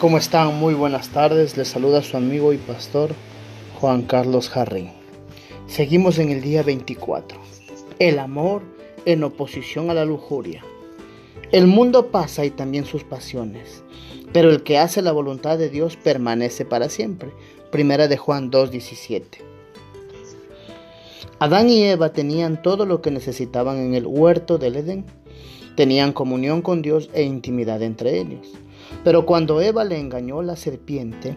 ¿Cómo están? Muy buenas tardes. Les saluda su amigo y pastor Juan Carlos Jarrín. Seguimos en el día 24. El amor en oposición a la lujuria. El mundo pasa y también sus pasiones, pero el que hace la voluntad de Dios permanece para siempre. Primera de Juan 2:17. Adán y Eva tenían todo lo que necesitaban en el huerto del Edén. Tenían comunión con Dios e intimidad entre ellos. Pero cuando Eva le engañó la serpiente,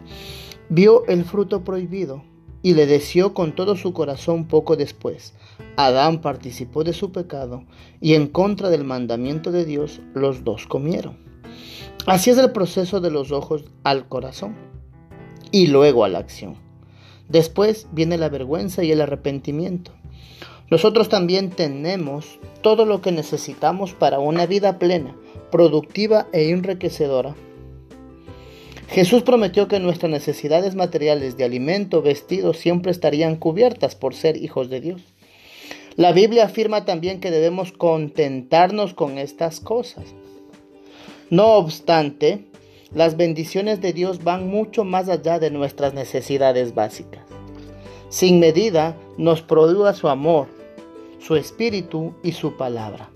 vio el fruto prohibido y le deseó con todo su corazón poco después. Adán participó de su pecado y en contra del mandamiento de Dios los dos comieron. Así es el proceso de los ojos al corazón y luego a la acción. Después viene la vergüenza y el arrepentimiento. Nosotros también tenemos todo lo que necesitamos para una vida plena, productiva e enriquecedora. Jesús prometió que nuestras necesidades materiales de alimento, vestido, siempre estarían cubiertas por ser hijos de Dios. La Biblia afirma también que debemos contentarnos con estas cosas. No obstante, las bendiciones de Dios van mucho más allá de nuestras necesidades básicas. Sin medida nos produce su amor, su espíritu y su palabra.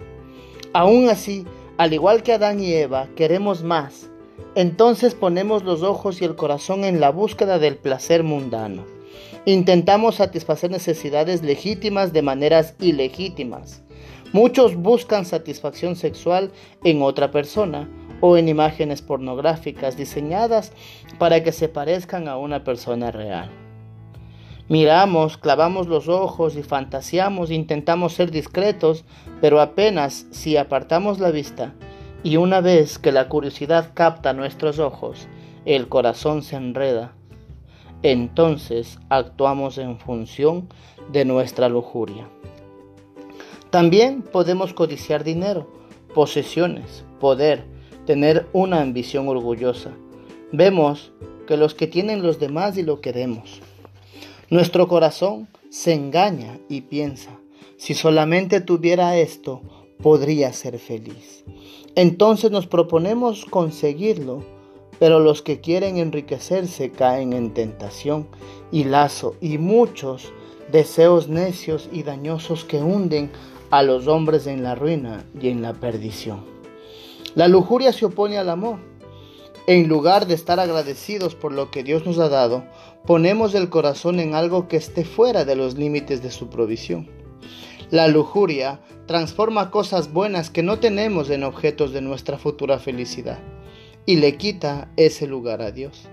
Aún así, al igual que Adán y Eva, queremos más entonces ponemos los ojos y el corazón en la búsqueda del placer mundano. Intentamos satisfacer necesidades legítimas de maneras ilegítimas. Muchos buscan satisfacción sexual en otra persona o en imágenes pornográficas diseñadas para que se parezcan a una persona real. Miramos, clavamos los ojos y fantaseamos, intentamos ser discretos, pero apenas si apartamos la vista, y una vez que la curiosidad capta nuestros ojos, el corazón se enreda. Entonces actuamos en función de nuestra lujuria. También podemos codiciar dinero, posesiones, poder, tener una ambición orgullosa. Vemos que los que tienen los demás y lo queremos. Nuestro corazón se engaña y piensa, si solamente tuviera esto, podría ser feliz. Entonces nos proponemos conseguirlo, pero los que quieren enriquecerse caen en tentación y lazo y muchos deseos necios y dañosos que hunden a los hombres en la ruina y en la perdición. La lujuria se opone al amor. En lugar de estar agradecidos por lo que Dios nos ha dado, ponemos el corazón en algo que esté fuera de los límites de su provisión. La lujuria transforma cosas buenas que no tenemos en objetos de nuestra futura felicidad y le quita ese lugar a Dios.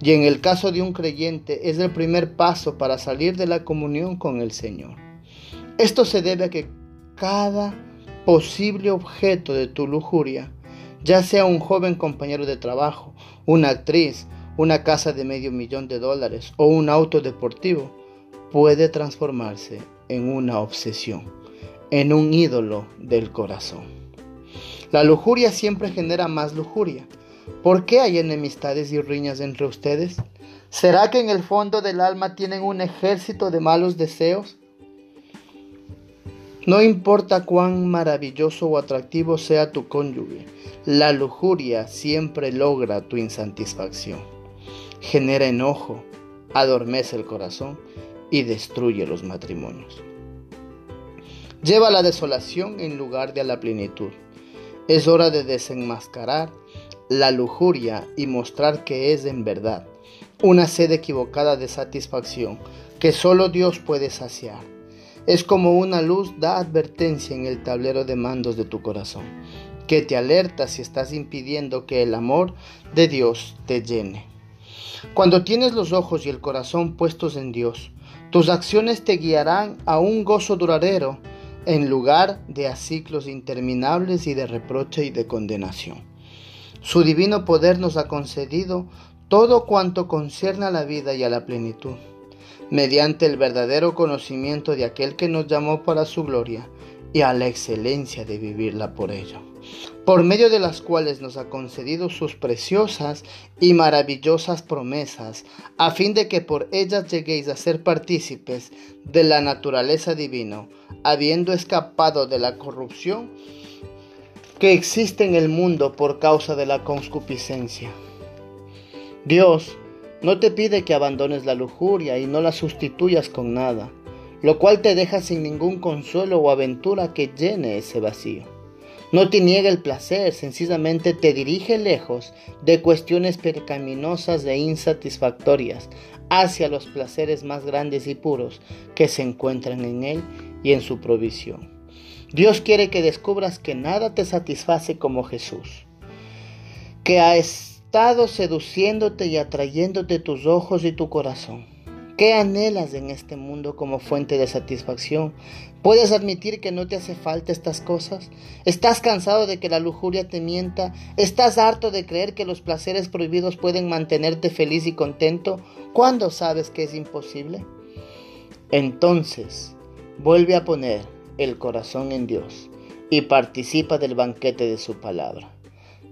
Y en el caso de un creyente es el primer paso para salir de la comunión con el Señor. Esto se debe a que cada posible objeto de tu lujuria, ya sea un joven compañero de trabajo, una actriz, una casa de medio millón de dólares o un auto deportivo, puede transformarse en una obsesión, en un ídolo del corazón. La lujuria siempre genera más lujuria. ¿Por qué hay enemistades y riñas entre ustedes? ¿Será que en el fondo del alma tienen un ejército de malos deseos? No importa cuán maravilloso o atractivo sea tu cónyuge, la lujuria siempre logra tu insatisfacción. Genera enojo, adormece el corazón y destruye los matrimonios. Lleva la desolación en lugar de la plenitud. Es hora de desenmascarar la lujuria y mostrar que es en verdad una sed equivocada de satisfacción que solo Dios puede saciar. Es como una luz da advertencia en el tablero de mandos de tu corazón, que te alerta si estás impidiendo que el amor de Dios te llene. Cuando tienes los ojos y el corazón puestos en Dios, tus acciones te guiarán a un gozo duradero en lugar de a ciclos interminables y de reproche y de condenación. Su divino poder nos ha concedido todo cuanto concierne a la vida y a la plenitud, mediante el verdadero conocimiento de aquel que nos llamó para su gloria y a la excelencia de vivirla por ello por medio de las cuales nos ha concedido sus preciosas y maravillosas promesas, a fin de que por ellas lleguéis a ser partícipes de la naturaleza divina, habiendo escapado de la corrupción que existe en el mundo por causa de la concupiscencia. Dios no te pide que abandones la lujuria y no la sustituyas con nada, lo cual te deja sin ningún consuelo o aventura que llene ese vacío. No te niega el placer, sencillamente te dirige lejos de cuestiones percaminosas e insatisfactorias hacia los placeres más grandes y puros que se encuentran en Él y en su provisión. Dios quiere que descubras que nada te satisface como Jesús, que ha estado seduciéndote y atrayéndote tus ojos y tu corazón. ¿Qué anhelas en este mundo como fuente de satisfacción? ¿Puedes admitir que no te hace falta estas cosas? ¿Estás cansado de que la lujuria te mienta? ¿Estás harto de creer que los placeres prohibidos pueden mantenerte feliz y contento cuando sabes que es imposible? Entonces, vuelve a poner el corazón en Dios y participa del banquete de su palabra.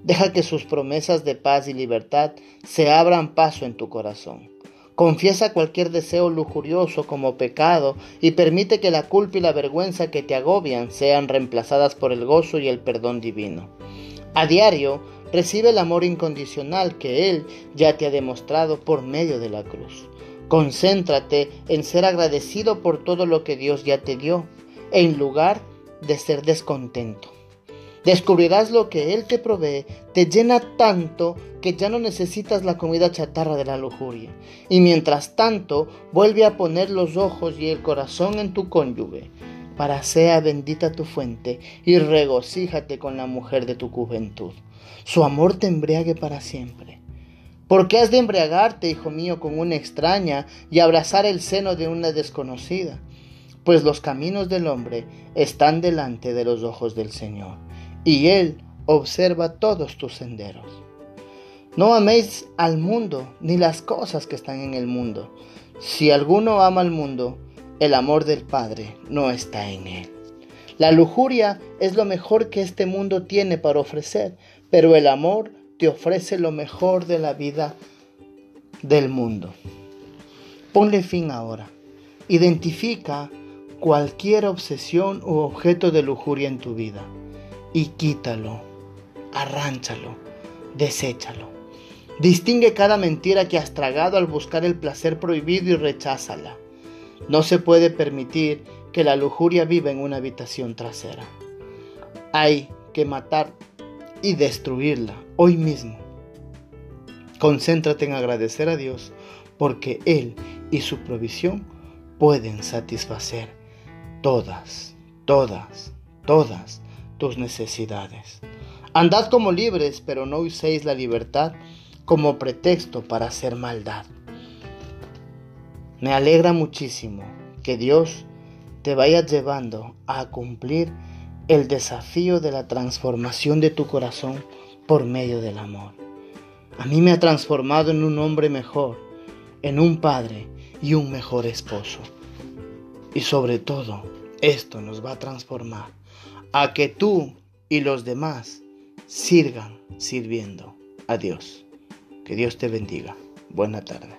Deja que sus promesas de paz y libertad se abran paso en tu corazón. Confiesa cualquier deseo lujurioso como pecado y permite que la culpa y la vergüenza que te agobian sean reemplazadas por el gozo y el perdón divino. A diario, recibe el amor incondicional que Él ya te ha demostrado por medio de la cruz. Concéntrate en ser agradecido por todo lo que Dios ya te dio, en lugar de ser descontento. Descubrirás lo que Él te provee, te llena tanto que ya no necesitas la comida chatarra de la lujuria. Y mientras tanto, vuelve a poner los ojos y el corazón en tu cónyuge, para sea bendita tu fuente y regocíjate con la mujer de tu juventud. Su amor te embriague para siempre. ¿Por qué has de embriagarte, hijo mío, con una extraña y abrazar el seno de una desconocida? Pues los caminos del hombre están delante de los ojos del Señor y Él observa todos tus senderos. No améis al mundo ni las cosas que están en el mundo. Si alguno ama al mundo, el amor del Padre no está en él. La lujuria es lo mejor que este mundo tiene para ofrecer, pero el amor te ofrece lo mejor de la vida del mundo. Ponle fin ahora. Identifica cualquier obsesión u objeto de lujuria en tu vida y quítalo, arránchalo, deséchalo. Distingue cada mentira que has tragado al buscar el placer prohibido y recházala. No se puede permitir que la lujuria viva en una habitación trasera. Hay que matar y destruirla hoy mismo. Concéntrate en agradecer a Dios porque Él y su provisión pueden satisfacer todas, todas, todas tus necesidades. Andad como libres, pero no uséis la libertad como pretexto para hacer maldad. Me alegra muchísimo que Dios te vaya llevando a cumplir el desafío de la transformación de tu corazón por medio del amor. A mí me ha transformado en un hombre mejor, en un padre y un mejor esposo. Y sobre todo, esto nos va a transformar a que tú y los demás sirvan sirviendo a Dios. Que Dios te bendiga. Buena tarde.